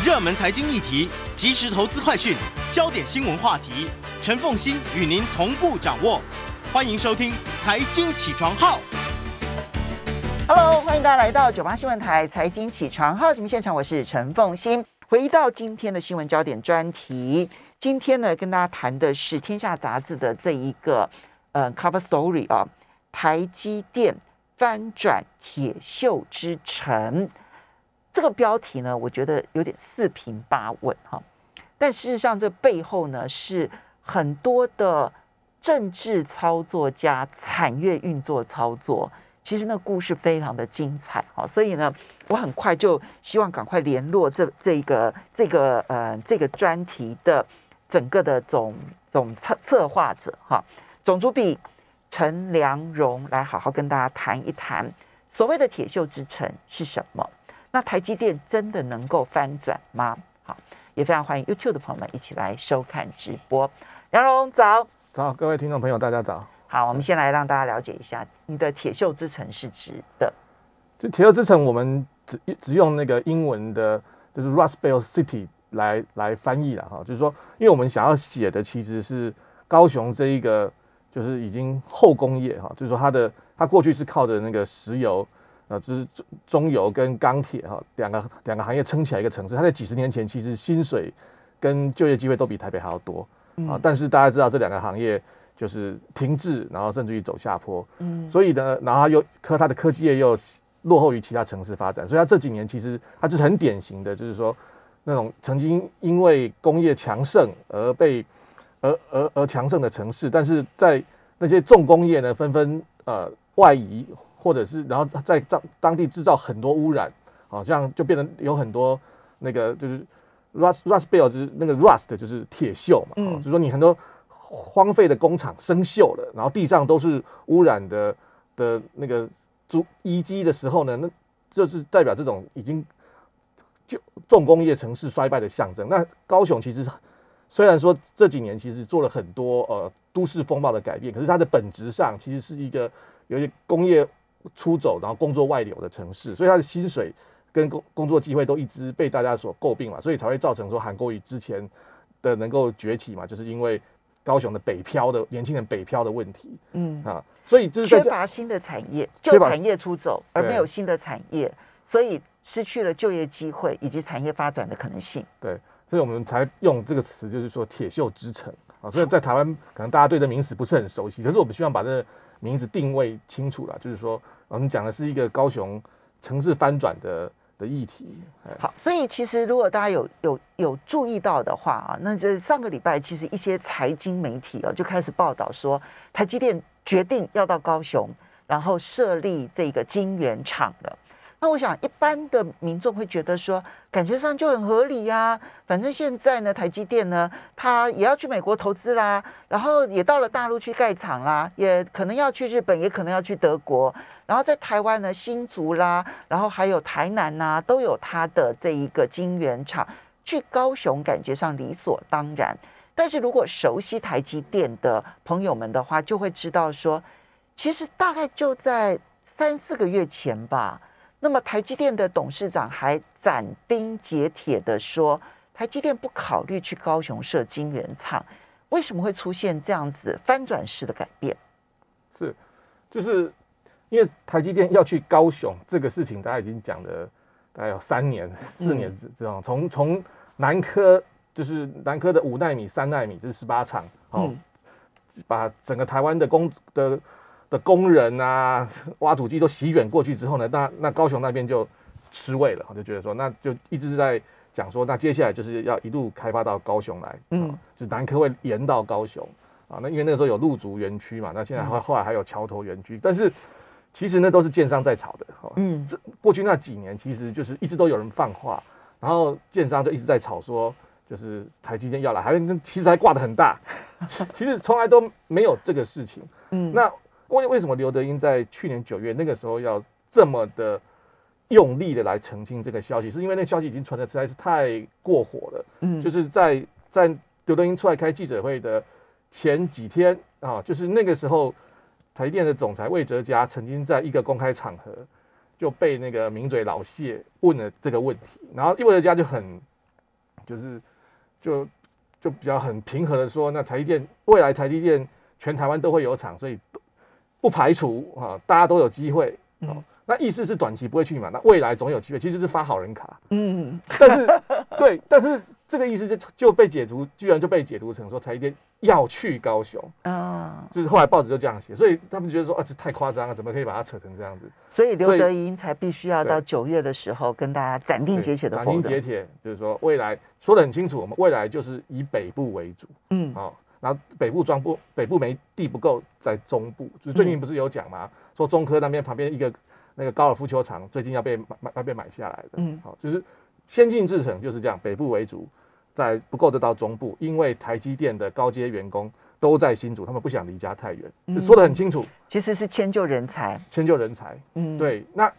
热门财经议题、即时投资快讯、焦点新闻话题，陈凤欣与您同步掌握。欢迎收听《财经起床号》。Hello，欢迎大家来到九八新闻台财经起床号节目现场，我是陈凤欣。回到今天的新闻焦点专题，今天呢跟大家谈的是《天下杂志》的这一个呃 cover story 啊，台积电翻转铁锈之城。这个标题呢，我觉得有点四平八稳哈，但事实上这背后呢是很多的政治操作加产业运作操作。其实那故事非常的精彩，好，所以呢，我很快就希望赶快联络这这个这个呃这个专题的整个的总总策策划者哈，总主笔陈良荣来好好跟大家谈一谈所谓的铁锈之城是什么？那台积电真的能够翻转吗？好，也非常欢迎 YouTube 的朋友们一起来收看直播。杨荣早，早，各位听众朋友，大家早。好，我们先来让大家了解一下，你的铁锈之城是指的。就铁锈之城，我们只只用那个英文的，就是 Rust Belt City 来来翻译了哈。就是说，因为我们想要写的其实是高雄这一个，就是已经后工业哈，就是说它的它过去是靠着那个石油啊，就是中油跟钢铁哈两个两个行业撑起来一个城市。它在几十年前其实薪水跟就业机会都比台北还要多啊，但是大家知道这两个行业。就是停滞，然后甚至于走下坡，嗯，所以呢，然后又科它的科技业又落后于其他城市发展，所以它这几年其实它就是很典型的，就是说那种曾经因为工业强盛而被而而而强盛的城市，但是在那些重工业呢纷纷呃外移，或者是然后在当当地制造很多污染，啊，这样就变成有很多那个就是 rust rust belt 就是那个 rust 就是铁锈嘛，嗯，就是说你很多。荒废的工厂生锈了，然后地上都是污染的的那个足遗迹的时候呢，那这是代表这种已经就重工业城市衰败的象征。那高雄其实虽然说这几年其实做了很多呃都市风貌的改变，可是它的本质上其实是一个有些工业出走，然后工作外流的城市，所以他的薪水跟工工作机会都一直被大家所诟病嘛，所以才会造成说韩国瑜之前的能够崛起嘛，就是因为。高雄的北漂的年轻人北漂的问题，嗯啊，所以就是缺乏新的产业，旧产业出走，而没有新的产业，所以失去了就业机会以及产业发展的可能性。对，所以我们才用这个词，就是说铁锈之城啊。所以在台湾，可能大家对这名词不是很熟悉，可是我们希望把这个名字定位清楚了，就是说我们讲的是一个高雄城市翻转的。的议题好，所以其实如果大家有有有注意到的话啊，那这上个礼拜其实一些财经媒体哦就开始报道说，台积电决定要到高雄，然后设立这个晶圆厂了。那我想一般的民众会觉得说，感觉上就很合理呀。反正现在呢，台积电呢，它也要去美国投资啦，然后也到了大陆去盖厂啦，也可能要去日本，也可能要去德国。然后在台湾呢，新竹啦，然后还有台南呐，都有它的这一个晶圆厂。去高雄感觉上理所当然，但是如果熟悉台积电的朋友们的话，就会知道说，其实大概就在三四个月前吧。那么台积电的董事长还斩钉截铁的说，台积电不考虑去高雄设晶圆厂。为什么会出现这样子翻转式的改变？是，就是因为台积电要去高雄这个事情，大家已经讲了大概有三年、四年这样，从从南科就是南科的五纳米、三纳米，就是十八厂，哦，把整个台湾的工的。的工人啊，挖土机都席卷过去之后呢，那那高雄那边就吃味了，我就觉得说，那就一直是在讲说，那接下来就是要一路开发到高雄来，嗯，就南科会延到高雄啊，那因为那个时候有陆竹园区嘛，那现在后后来还有桥头园区，但是其实那都是建商在炒的，嗯，这过去那几年其实就是一直都有人放话，然后建商就一直在炒说，就是台积电要来，还跟其实还挂的很大，其实从来都没有这个事情，嗯，那。为为什么刘德英在去年九月那个时候要这么的用力的来澄清这个消息？是因为那消息已经传的实在是太过火了。嗯，就是在在刘德英出来开记者会的前几天啊，就是那个时候，台电的总裁魏哲嘉曾经在一个公开场合就被那个名嘴老谢问了这个问题，然后魏哲嘉就很就是就就比较很平和的说，那台积电未来台积电全台湾都会有厂，所以不排除啊，大家都有机会。哦，那意思是短期不会去嘛？那未来总有机会，其实是发好人卡。嗯，但是 对，但是这个意思就就被解读，居然就被解读成说台积电要去高雄啊，就是后来报纸就这样写，所以他们觉得说啊，这太夸张了，怎么可以把它扯成这样子？所以刘德英才必须要到九月的时候跟大家斩钉截铁的斩钉截铁，就是说未来说的很清楚，我们未来就是以北部为主。嗯，好。然后北部装不北部没地不够，在中部，就最近不是有讲吗？说中科那边旁边一个那个高尔夫球场最近要被买要被买下来的。嗯，好，就是先进制程就是这样，北部为主，在不够得到中部，因为台积电的高阶员工都在新竹，他们不想离家太远，就说的很清楚。其实是迁就人才，迁就人才。嗯，对。那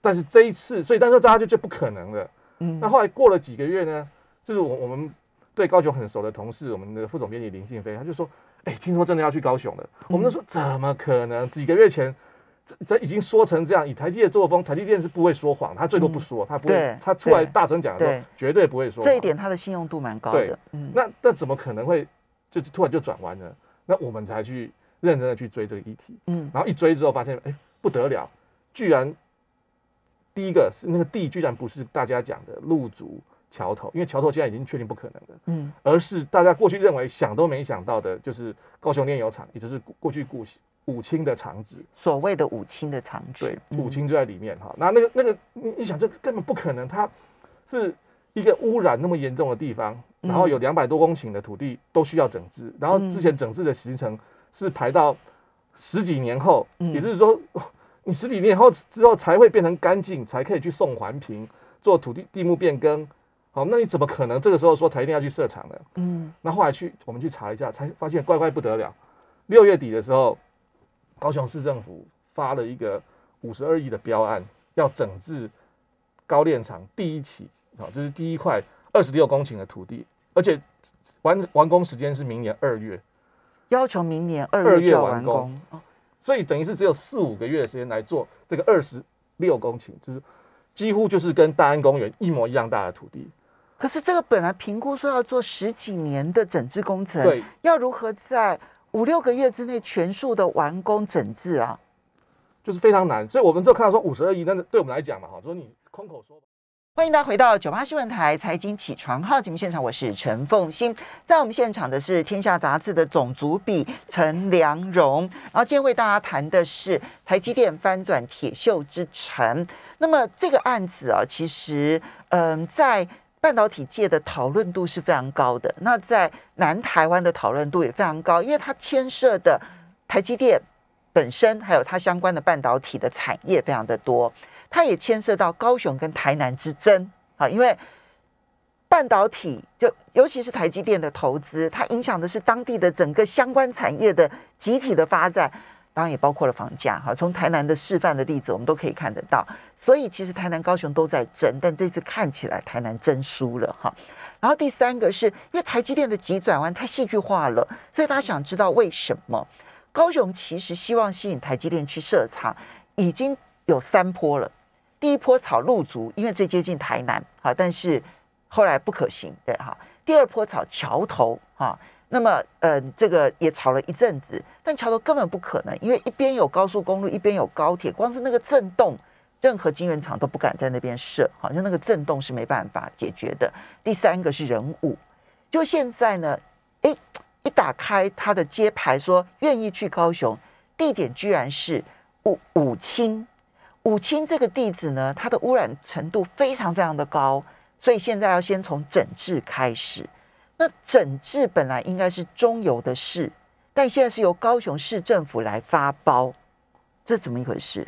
但是这一次，所以但是大家就就不可能了。嗯，那后来过了几个月呢？就是我我们。对高雄很熟的同事，我们的副总编辑林信飞，他就说：“哎，听说真的要去高雄了。”我们都说：“怎么可能？几个月前，这这已经说成这样。以台积的作风，台积电是不会说谎，他最多不说，他不会，他出来大声讲的时候，绝对不会说。这一点他的信用度蛮高的。嗯，那那怎么可能会就突然就转弯呢？那我们才去认真的去追这个议题。嗯，然后一追之后发现，哎，不得了，居然第一个是那个地，居然不是大家讲的路足。桥头，因为桥头现在已经确定不可能了，嗯，而是大家过去认为想都没想到的，就是高雄炼油厂，也就是过去古五清的厂址，所谓的五清的厂址，对，五清就在里面哈。那那个那个，你你想，这根本不可能，它是一个污染那么严重的地方，然后有两百多公顷的土地都需要整治，然后之前整治的行程是排到十几年后，也就是说，你十几年后之后才会变成干净，才可以去送环评，做土地地目变更。好，那你怎么可能这个时候说台一定要去设厂呢？嗯，那后来去我们去查一下，才发现怪怪不得了。六月底的时候，高雄市政府发了一个五十二亿的标案，要整治高炼厂第一起，好，这是第一块二十六公顷的土地，而且完完工时间是明年二月，要求明年二月完工。所以等于是只有四五个月的时间来做这个二十六公顷，就是几乎就是跟大安公园一模一样大的土地。可是这个本来评估说要做十几年的整治工程，对，要如何在五六个月之内全数的完工整治啊？就是非常难。所以我们就看到说五十二亿，那对我们来讲嘛，哈，说你空口说。欢迎大家回到九八新闻台财经起床号节目现场，我是陈凤欣，在我们现场的是天下杂志的总主笔陈良荣，然后今天为大家谈的是台积电翻转铁锈之城。那么这个案子啊，其实嗯，在半导体界的讨论度是非常高的，那在南台湾的讨论度也非常高，因为它牵涉的台积电本身，还有它相关的半导体的产业非常的多，它也牵涉到高雄跟台南之争啊，因为半导体就尤其是台积电的投资，它影响的是当地的整个相关产业的集体的发展。当然也包括了房价哈，从台南的示范的例子，我们都可以看得到。所以其实台南、高雄都在争，但这次看起来台南争输了哈。然后第三个是因为台积电的急转弯太戏剧化了，所以大家想知道为什么高雄其实希望吸引台积电去设厂，已经有三波了。第一波炒陆竹，因为最接近台南哈，但是后来不可行对哈。第二波炒桥头哈。那么，呃，这个也吵了一阵子，但桥头根本不可能，因为一边有高速公路，一边有高铁，光是那个震动，任何晶圆厂都不敢在那边设，好像那个震动是没办法解决的。第三个是人物，就现在呢，哎，一打开他的揭牌，说愿意去高雄，地点居然是五五清，五清这个地址呢，它的污染程度非常非常的高，所以现在要先从整治开始。那整治本来应该是中油的事，但现在是由高雄市政府来发包，这怎么一回事？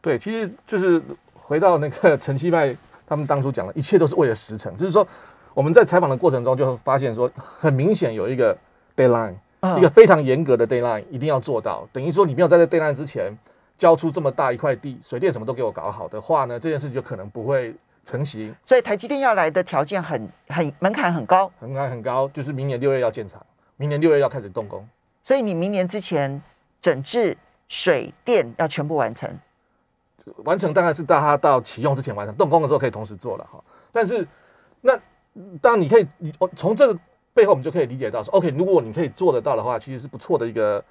对，其实就是回到那个陈其迈他们当初讲的，一切都是为了时程。就是说，我们在采访的过程中就发现说，很明显有一个 deadline，一个非常严格的 deadline，一定要做到。等于说，你没有在这 deadline 之前交出这么大一块地，水电什么都给我搞好的话呢，这件事就可能不会。成型，所以台积电要来的条件很很门槛很高，门槛很高，就是明年六月要建厂，明年六月要开始动工，所以你明年之前整治水电要全部完成，完成当然是到它到启用之前完成，动工的时候可以同时做了哈。但是那当然你可以，你我从这个背后我们就可以理解到说，OK，如果你可以做得到的话，其实是不错的一个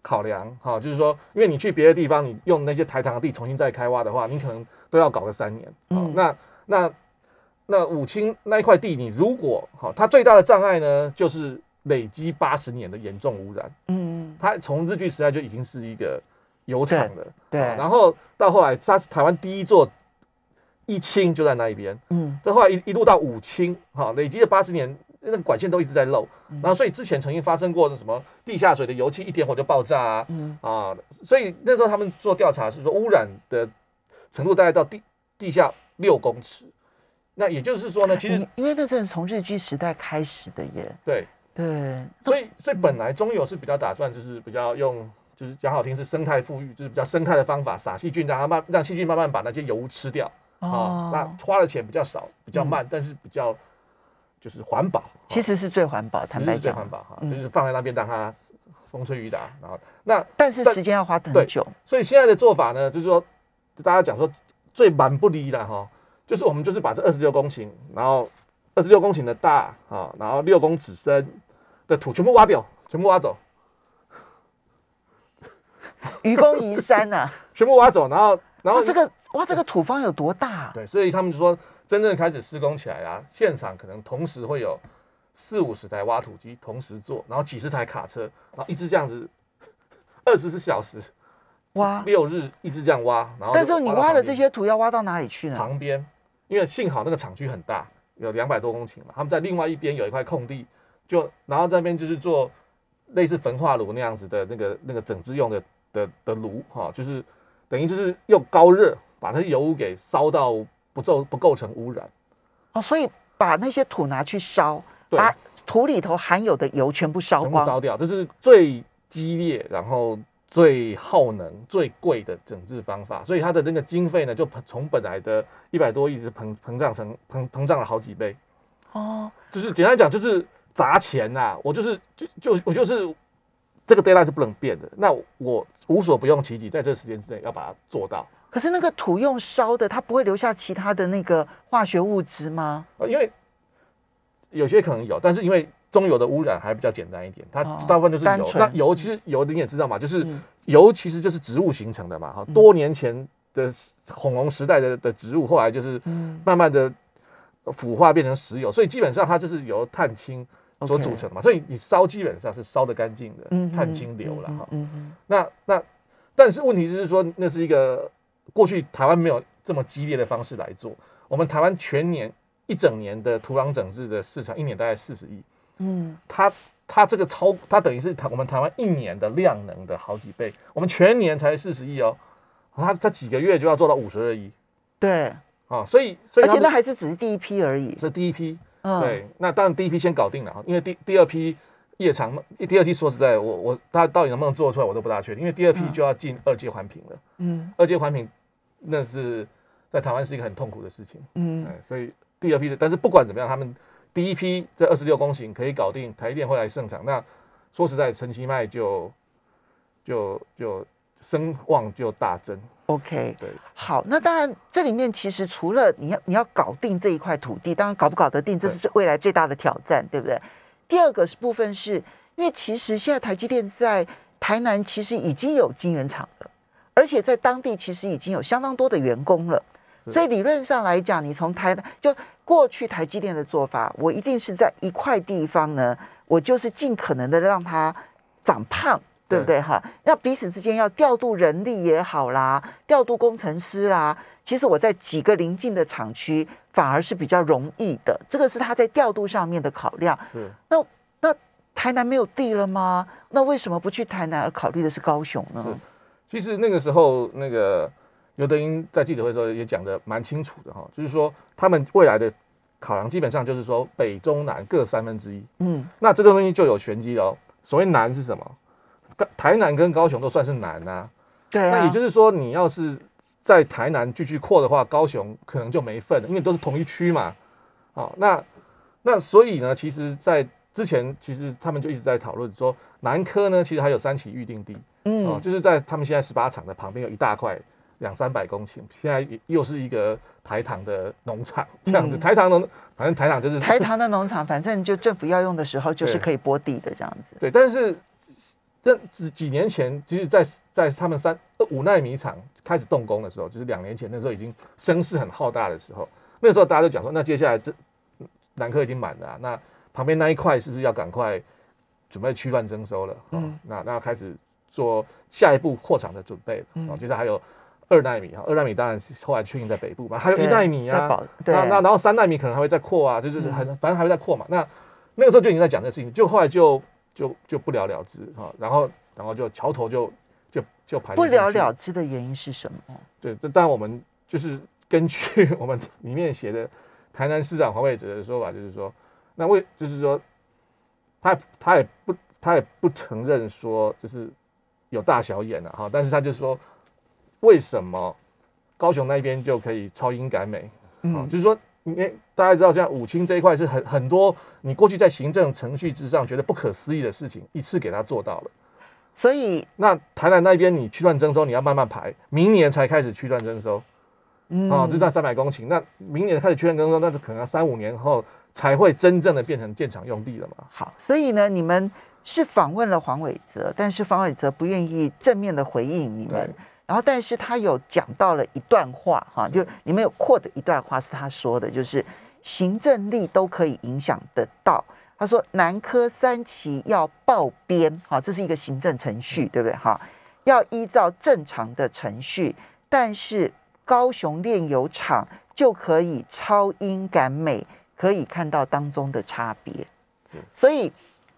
考量哈。就是说，因为你去别的地方，你用那些台糖的地重新再开挖的话，你可能都要搞个三年。那那那武清那一块地，你如果好，它最大的障碍呢，就是累积八十年的严重污染。嗯，它从日据时代就已经是一个油厂了，对啊然后到后来，它是台湾第一座一清就在那一边，嗯这后来一一路到五清，哈，累积了八十年，那个管线都一直在漏，嗯然后所以之前曾经发生过什么地下水的油气一点火就爆炸啊，嗯啊，所以那时候他们做调查是说污染的程度大概到地地下六公尺，那也就是说呢，其实因因为那真是从日据时代开始的耶，对，对，所以所以本来中油是比较打算就是比较用。就是讲好听是生态富裕，就是比较生态的方法，撒细菌，让它慢让细菌慢慢把那些油污吃掉。啊，那花的钱比较少，比较慢，但是比较就是环保。其实是最环保，坦白其实是最环，保哈，嗯就是放在那边让它风吹雨打。然后那但是时间要花很久，所以现在的做法呢，就是说大家讲说最蛮不离的哈，就是我们就是把这二十六公顷，然后二十六公顷的大啊，然后六公尺深的土全部挖掉，全部挖走，愚公移山呐。全部挖走，然后然后哇，这个哇，这个土方有多大？对，所以他们就说，真正开始施工起来啊，现场可能同时会有四五十台挖土机同时做，然后几十台卡车，然后一直这样子，二十四小时哇！六日一直这样挖，然后但是你挖了到旁边这些土，要挖到哪里去呢？旁边，因为幸好那个厂区很大，有两百多公顷嘛，他们在另外一边有一块空地，就然后在那边就是做类似焚化炉那样子的那个那个整支用的的的炉哈，就是等于就是用高热把那些油污给烧到不构不构成污染。哦，所以把那些土拿去烧，把土里头含有的油全部烧光。全部烧掉，这是最激烈，然后最耗能、最贵的整治方法。所以它的那个经费呢，就从本来的一百多亿，膨膨胀成膨膨胀了好几倍。哦，就是简单讲，就是砸钱呐、我就是就就我就是这个 deadline 是不能变的。那我无所不用其极，在这个时间之内要把它做到。可是那个土用烧的，它不会留下其他的那个化学物质吗？呃，因为有些可能有，但是因为中油的污染还比较简单一点，它哦大部分就是油。那油其实油你也知道嘛，就是嗯油其实就是植物形成的嘛。哈，多年前的恐龙时代的的植物，后来就是嗯慢慢的腐化变成石油，所以基本上它就是由碳氢所组成嘛。所以你烧基本上是烧得干净的嗯碳氢流了哈。嗯嗯那那但是问题就是说，那是一个过去台湾没有这么激烈的方式来做。我们台湾全年一整年的土壤整治的市场，一年大概四十亿，嗯它它这个超，它等于是台我们台湾一年的量能的好几倍。我们全年才四十亿哦，它它几个月就要做到五十二亿对，啊，所以所以而且那还是只是第一批而已。这第一批，嗯，对，那当然第一批先搞定了啊，因为第第二批夜长，第二批说实在，我我他到底能不能做出来，我都不大确定，因为第二批嗯就要进二阶环评了。嗯二阶环评那是在台湾是一个很痛苦的事情，嗯哎，所以第二批的，但是不管怎么样，他们第一批这二十六公顷可以搞定，台电会来盛产。那说实在，陈其迈就就就声望就大增，，OK。对，好，那当然，这里面其实除了你要你要搞定这一块土地，当然搞不搞得定，这是最未来最大的挑战，对不对？第二个是部分是因为其实现在台积电在台南其实已经有晶圆厂了，而且在当地其实已经有相当多的员工了，所以理论上来讲，你从台就过去台积电的做法，我一定是在一块地方呢，我就是尽可能的让它长胖。对不对哈？那彼此之间要调度人力也好啦，调度工程师啦，其实我在几个邻近的厂区反而是比较容易的，这个是他在调度上面的考量。是那那台南没有地了吗？那为什么不去台南而考虑的是高雄呢？是其实那个时候，那个刘德英在记者会的时候也讲的蛮清楚的哈，就是说他们未来的考量基本上就是说北中南各三分之一。嗯那这个东西就有玄机了哦。所谓南是什么？台南跟高雄都算是南啊。对啊，那也就是说，你要是在台南继续扩的话，高雄可能就没份了，因为都是同一区嘛。哦，那那所以呢，其实，在之前其实他们就一直在讨论说，南科呢其实还有三期预定地哦，嗯就是在他们现在十八厂的旁边有一大块两三百公顷，现在又是一个台糖的农场这样子。台糖农，反正台糖就是台糖的农场，反正就政府要用的时候就是可以拨地的这样子。对，但是这几几年前，其实，在在他们三五纳米厂开始动工的时候，就是两年前那时候已经声势很浩大的时候，那时候大家都讲说，那接下来这南科已经满了，那旁边那一块是不是要赶快准备区乱征收了？嗯，那那开始做下一步扩厂的准备接着还有。二纳米哈，二纳米当然是后来确定在北部嘛，还有一纳米啊，那那然后三纳米可能还会再扩啊，就是很反正还会再扩嘛。那那个时候就已经在讲这个事情，就后来就就就不了了之哈，然后然后就桥头就就就排不了了之的原因是什么？对，这当然我们就是根据我们里面写的台南市长黄伟哲的说法，就是说那为就是说他他也不他也不承认说就是有大小眼了哈，但是他就说。为什么高雄那边就可以超英赶美？啊，就是说，因为大家知道，像武清这一块是很很多，你过去在行政程序之上觉得不可思议的事情，一次给他做到了。所以，那台南那边你区段征收，你要慢慢排，明年才开始区段征收。嗯，啊，这占三百公顷，那明年开始区段征收，那是可能要三五年后才会真正的变成建厂用地了嘛？好，所以呢，你们是访问了黄伟哲，但是黄伟哲不愿意正面的回应你们。然后，但是他有讲到了一段话，哈，就你们有扩的一段话是他说的，就是行政力都可以影响得到。他说南科三期要报编，哈，这是一个行政程序，对不对？哈，要依照正常的程序，但是高雄炼油厂就可以超英赶美，可以看到当中的差别。所以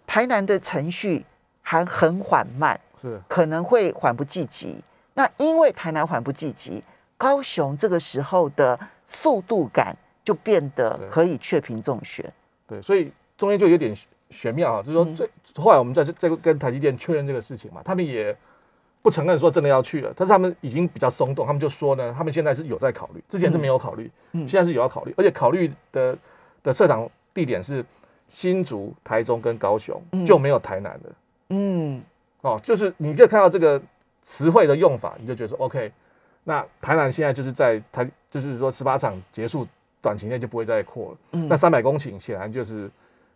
台南的程序还很缓慢，是可能会缓不济急。那因为台南缓不济急，高雄这个时候的速度感就变得可以确评中选。对，所以中间就有点玄妙啊，就是说，最后来我们在在跟台积电确认这个事情嘛，他们也不承认说真的要去了，但是他们已经比较松动，他们就说呢，他们现在是有在考虑，之前是没有考虑，现在是有要考虑，而且考虑的的设厂地点是新竹、台中跟高雄，就没有台南的。嗯，哦，就是你可以看到这个。词汇的用法，你就觉得说 OK，那台南现在就是在台，就是说十八场结束，短期内就不会再扩了。嗯，那三百公顷显然就是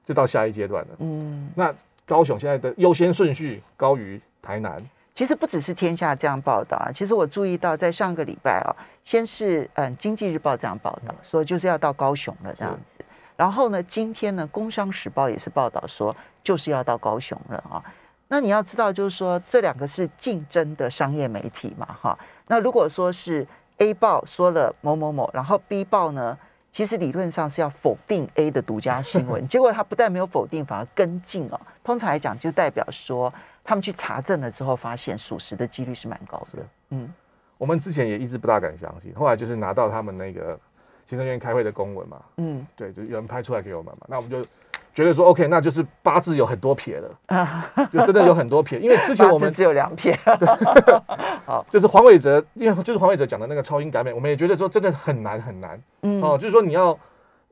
就到下一阶段了。嗯，那高雄现在的优先顺序高于台南。其实不只是天下这样报道啊，其实我注意到在上个礼拜啊，先是嗯经济日报这样报道说就是要到高雄了这样子，然后呢今天呢工商时报也是报道说就是要到高雄了啊。那你要知道，就是说这两个是竞争的商业媒体嘛，哈。那如果说是 A 报说了某某某，然后 B 报呢，其实理论上是要否定 A 的独家新闻，结果他不但没有否定，反而跟进哦。通常来讲，就代表说他们去查证了之后，发现属实的几率是蛮高的。嗯，我们之前也一直不大敢相信，后来就是拿到他们那个行政院开会的公文嘛，嗯，对，就有人拍出来给我们嘛，那我们就。觉得说 OK，那就是八字有很多撇了，就真的有很多撇。因为之前我们只有两撇，好，就是黄伟哲，因为就是黄伟哲讲的那个超音改美，我们也觉得说真的很难很难。嗯，哦，就是说你要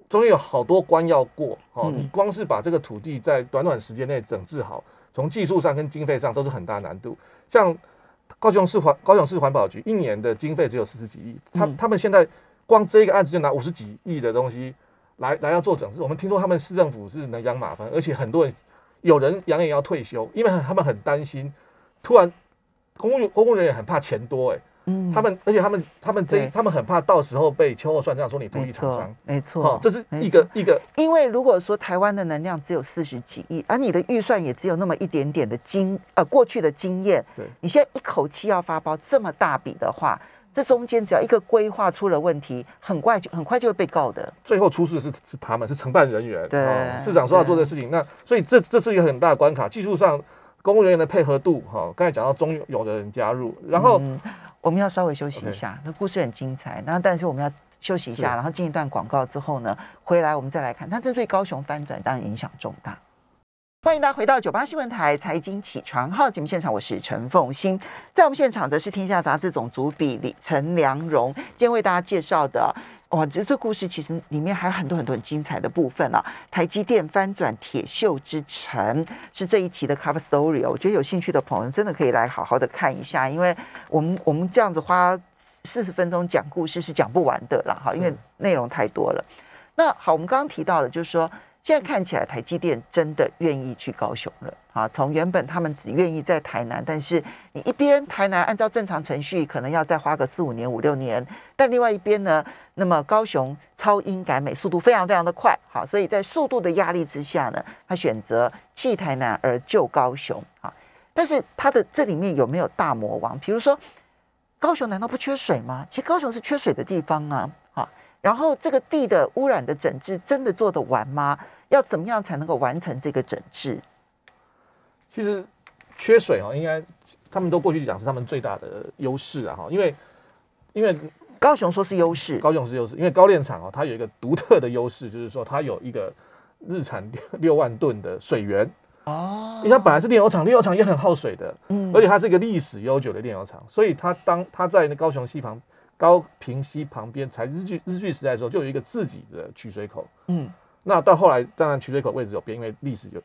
中间有好多关要过，哦，你光是把这个土地在短短时间内整治好，从技术上跟经费上都是很大难度。像高雄市环高雄市环保局一年的经费只有四十几亿，他他们现在光这个案子就拿五十几亿的东西。来来要做整治，我们听说他们市政府是能养马分，而且很多人有人扬言要退休，因为他们很担心，突然公务公务人员很怕钱多，哎，嗯，他们而且他们他们这他们很怕到时候被秋后算账，说你故意厂商，没错，这是一个一个，因为如果说台湾的能量只有四十几亿，而你的预算也只有那么一点点的经呃过去的经验，对，你现在一口气要发包这么大笔的话。这中间只要一个规划出了问题，很快就很快就会被告的。最后出事是是他们是承办人员，对市长说要做这事情，那所以这这是一个很大的关卡。技术上，公务人员的配合度，哈，刚才讲到中有的人加入，然后我们要稍微休息一下，那故事很精彩。那但是我们要休息一下，然后进一段广告之后呢，回来我们再来看，那这对高雄翻转当然影响重大。欢迎大家回到九八新闻台财经起床号节目现场，我是陈凤欣，在我们现场的是天下杂志总主笔李陈良荣，今天为大家介绍的，哇，这这故事其实里面还有很多很多很精彩的部分啊！台积电翻转铁锈之城是这一期的 cover story 哦，我觉得有兴趣的朋友真的可以来好好的看一下，因为我们我们这样子花四十分钟讲故事是讲不完的了哈，因为内容太多了。那好，我们刚刚提到了，就是说。现在看起来，台积电真的愿意去高雄了啊！从原本他们只愿意在台南，但是你一边台南按照正常程序，可能要再花个四五年、五六年，但另外一边呢，那么高雄超英赶美，速度非常非常的快，好，所以在速度的压力之下呢，他选择弃台南而救高雄啊！但是他的这里面有没有大魔王？比如说，高雄难道不缺水吗？其实高雄是缺水的地方啊！好。然后这个地的污染的整治真的做得完吗？要怎么样才能够完成这个整治？其实缺水哦，应该他们都过去讲是他们最大的优势啊哈，因为因为高雄说是优势，高雄是优势，因为高炼厂哦，它有一个独特的优势，就是说它有一个日产六万吨的水源哦，因为它本来是炼油厂，炼油厂也很耗水的，嗯，而且它是一个历史悠久的炼油厂，所以它当它在那高雄西旁。高平溪旁边，才日据日据时代的时候，就有一个自己的取水口。嗯，那到后来，当然取水口位置有变，因为历史有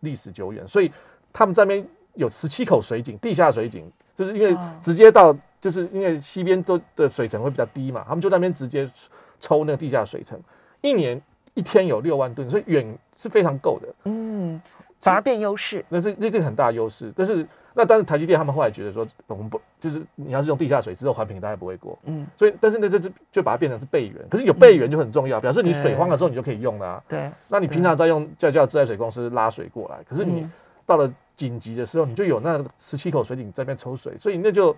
历史久远，所以他们这边有十七口水井，地下水井，就是因为直接到，就是因为西边都的水层会比较低嘛，他们就那边直接抽那个地下水层，一年一天有六万吨，所以远是非常够的。嗯，反而变优势，那是那这是很大优势，但是。那但是台积电他们后来觉得说，我们不就是你要是用地下水之后环评，大概不会过。嗯，所以但是那就就就把它变成是备源，可是有备源就很重要，表示你水荒的时候你就可以用了。对，那你平常在用叫叫自来水公司拉水过来，可是你到了紧急的时候，你就有那十七口水井在那边抽水，所以那就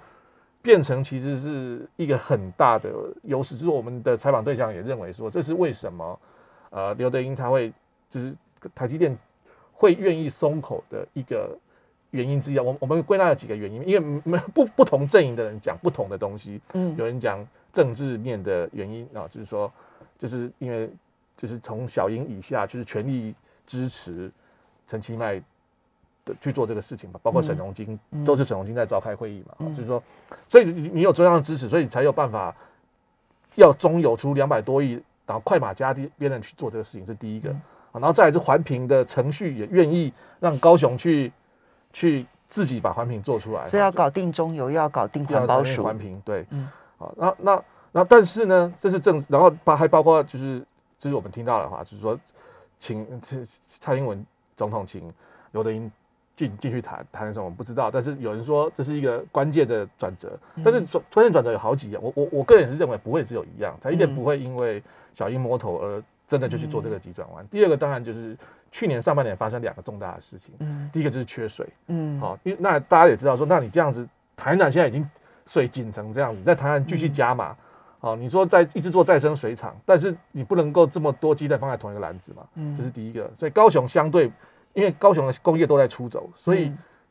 变成其实是一个很大的优势。就是我们的采访对象也认为说，这是为什么呃刘德英他会就是台积电会愿意松口的一个。原因之一，我我们归纳了几个原因，因为没不不同阵营的人讲不同的东西。嗯，有人讲政治面的原因啊，就是说，就是因为就是从小英以下，就是全力支持陈其迈的去做这个事情嘛，包括沈荣金都是沈荣金在召开会议嘛，就是说，所以你你有中央的支持，所以你才有办法要中有出两百多亿，然后快马加鞭的去做这个事情，是第一个然后再来是环评的程序也愿意让高雄去。去自己把环评做出来，所以要搞定中油，要搞定环保署。环评对，嗯，好，那那那，但是呢，这是政，然后包还包括就是，就是我们听到的话，就是说，请蔡英文总统请刘德英进进去谈谈什么，我们不知道。但是有人说这是一个关键的转折，但是转关键转折有好几样，我我我个人是认为不会只有一样，他一定不会因为小英摸头而真的就去做这个急转弯。第二个当然就是。去年上半年发生两个重大的事情，嗯，第一个就是缺水，嗯，好，因为那大家也知道说，那你这样子，台南现在已经水紧成这样子，在台南继续加码，好，你说在一直做再生水厂，但是你不能够这么多鸡蛋放在同一个篮子嘛，嗯，这是第一个，所以高雄相对，因为高雄的工业都在出走，所以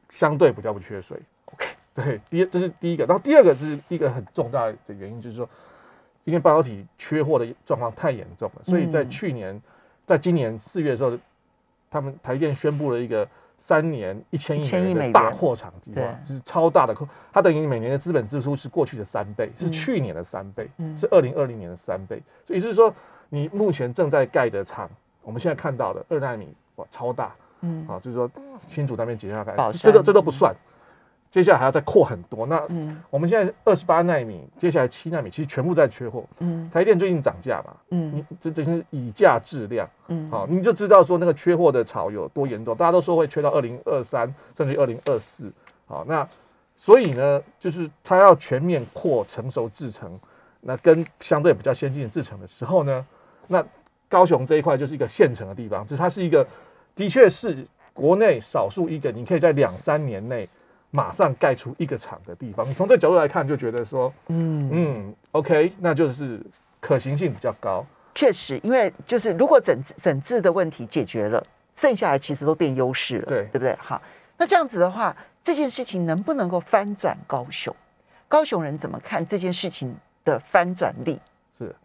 相对比较不缺水，OK，对，第这是第一个，然后第二个是一个很重大的原因，就是说，因为半导体缺货的状况太严重了，所以在去年，在今年四月的时候。他们台电宣布了一个三年一千亿美元的大扩厂计划，就是超大的扩，它等于每年的资本支出是过去的三倍，是去年的三倍，是二零二零年的三倍。所以就是说，你目前正在盖的厂，我们现在看到的二纳米哇超大，嗯，啊，就是说新竹那边接下来这个这都不算。接下来还要再扩很多，那我们现在二十八纳米，接下来七纳米，其实全部在缺货。嗯，台电最近涨价嘛，嗯，你这这是以价质量，嗯，好，你就知道说那个缺货的潮有多严重。大家都说会缺到二零二三，甚至二零二四。好，那所以呢，就是它要全面扩成熟制程，那跟相对比较先进的制程的时候呢，那高雄这一块就是一个现成的地方，就是它是一个的确是国内少数一个，你可以在两三年内。马上盖出一个厂的地方，你从这角度来看，就觉得说，嗯嗯，OK，那就是可行性比较高。确实，因为就是如果整整治的问题解决了，剩下来其实都变优势了，对对不对？好，那这样子的话，这件事情能不能够翻转高雄？高雄人怎么看这件事情的翻转力？是，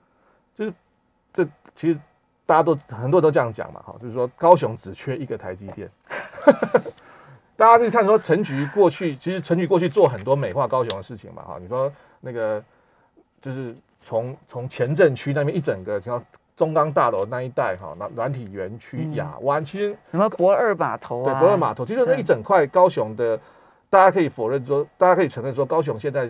就是这其实大家都很多人都这样讲嘛，哈，就是说高雄只缺一个台积电。大家就看说陈局过去，其实陈局过去做很多美化高雄的事情嘛，哈，你说那个就是从从前镇区那边一整个，像中钢大楼那一带，哈，那软体园区、亚湾，其实什么博二码头啊，对，博二码头，其实那一整块高雄的，大家可以否认说，大家可以承认说，高雄现在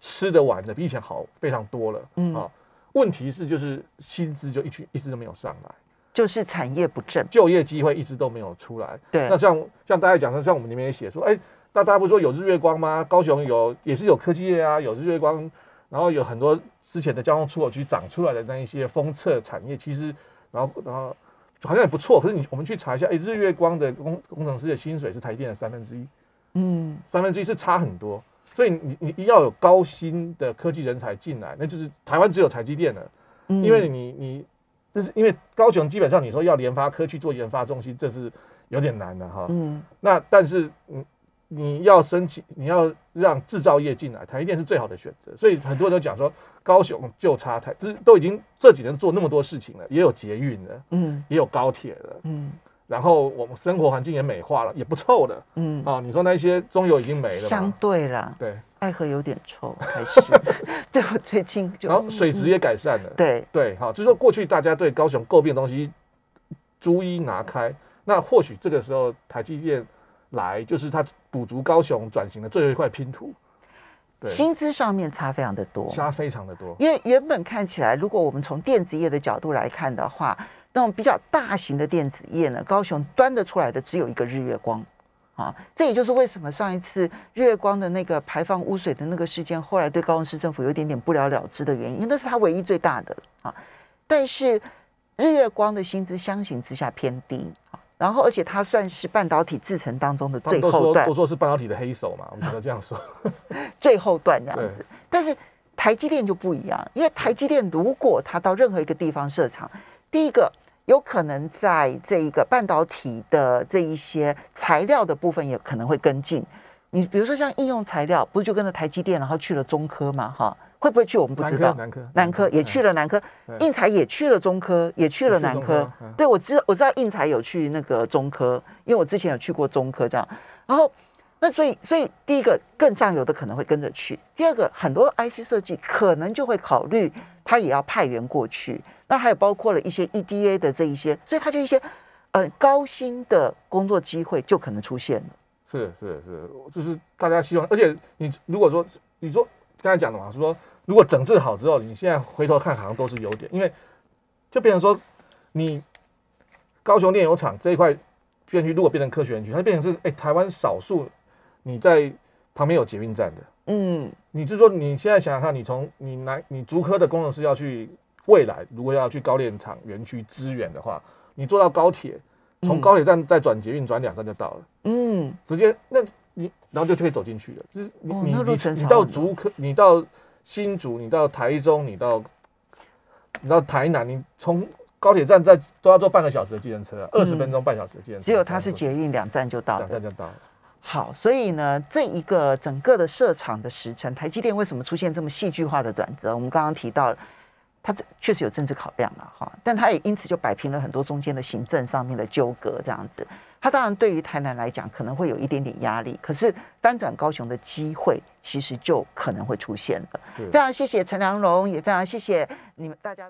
吃的玩的比以前好非常多了，嗯。啊，问题是就是薪资就一直一直都没有上来，就是产业不振，就业机会一直都没有出来。对那像像大家讲的，像我们里面也写说，哎，那大家不是说有日月光吗？高雄有也是有科技业啊，有日月光，然后有很多之前的交通出口区长出来的那一些封测产业，其实然后然后好像也不错。可是你我们去查一下，哎，日月光的工工程师的薪水是台电的三分之一，嗯三分之一是差很多。所以你你你要有高薪的科技人才进来，那就是台湾只有台积电了。嗯因为你你就是因为高雄基本上你说要联发科去做研发中心，这是有点难的哈。嗯那但是你你要申请，你要让制造业进来，台积电是最好的选择。所以很多人都讲说，高雄就差台，就是都已经这几年做那么多事情了，也有捷运了，嗯也有高铁了，嗯然后我们生活环境也美化了，也不臭了嗯，啊。你说那些中油已经没了相嘛？对了，对，爱河有点臭，还是？对我最近就然后水质也改善了。对，对，好，就是说过去大家对高雄诟病的东西逐一拿开，那或许这个时候台积电来，就是它补足高雄转型的最后一块拼图，对，薪资上面差非常的多，差非常的多，因为原本看起来，如果我们从电子业的角度来看的话，那种比较大型的电子业呢，高雄端得出来的只有一个日月光。啊，这也就是为什么上一次日月光的那个排放污水的那个事件，后来对高雄市政府有一点点不了了之的原因，因为那是它唯一最大的啊。但是日月光的薪资相形之下偏低啊，然后而且它算是半导体制成当中的最后段说都，说是半导体的黑手嘛，我们只能这样说，最后段这样子。但是台积电就不一样，因为台积电如果它到任何一个地方设厂，第一个有可能在这一个半导体的这一些材料的部分也可能会跟进。你比如说像应用材料，不是就跟着台积电，然后去了中科嘛？哈，会不会去我们不知道。南科南科也去了南科，对应材也去了中科，也去了南科。对，我知我知道应材有去那个中科，因为我之前有去过中科这样。然后，那所以所以第一个更上游的可能会跟着去，第二个很多 IC 设计可能就会考虑他也要派员过去。那还有包括了一些 EDA 的这一些，所以他就一些呃高薪的工作机会就可能出现了。是是是，就是大家希望，而且你如果说你说刚才讲的嘛，说如果整治好之后，你现在回头看好像都是优点，因为就变成说你高雄炼油厂这一块园区如果变成科学园区，它变成是哎、台湾少数你在旁边有捷运站的，嗯你就说你现在想想看，你从你南你竹科的工程师要去未来如果要去高炼厂园区支援的话，你坐到高铁，从嗯高铁站再转捷运转两站就到了。嗯，直接那你然后就可以走进去了。就是你、你你你到竹科，你到新竹，你到台中，你到你到台南，你从高铁站再都要坐半个小时的计程车，二十分钟半小时的计程车，嗯只有它是捷运两站就到了。两站就到了。好，所以呢，这一个整个的设厂的时程，台积电为什么出现这么戏剧化的转折？我们刚刚提到了，它这确实有政治考量了哈，但它也因此就摆平了很多中间的行政上面的纠葛，这样子。它当然对于台南来讲可能会有一点点压力，可是翻转高雄的机会其实就可能会出现了。非常谢谢陈良荣，也非常谢谢你们大家。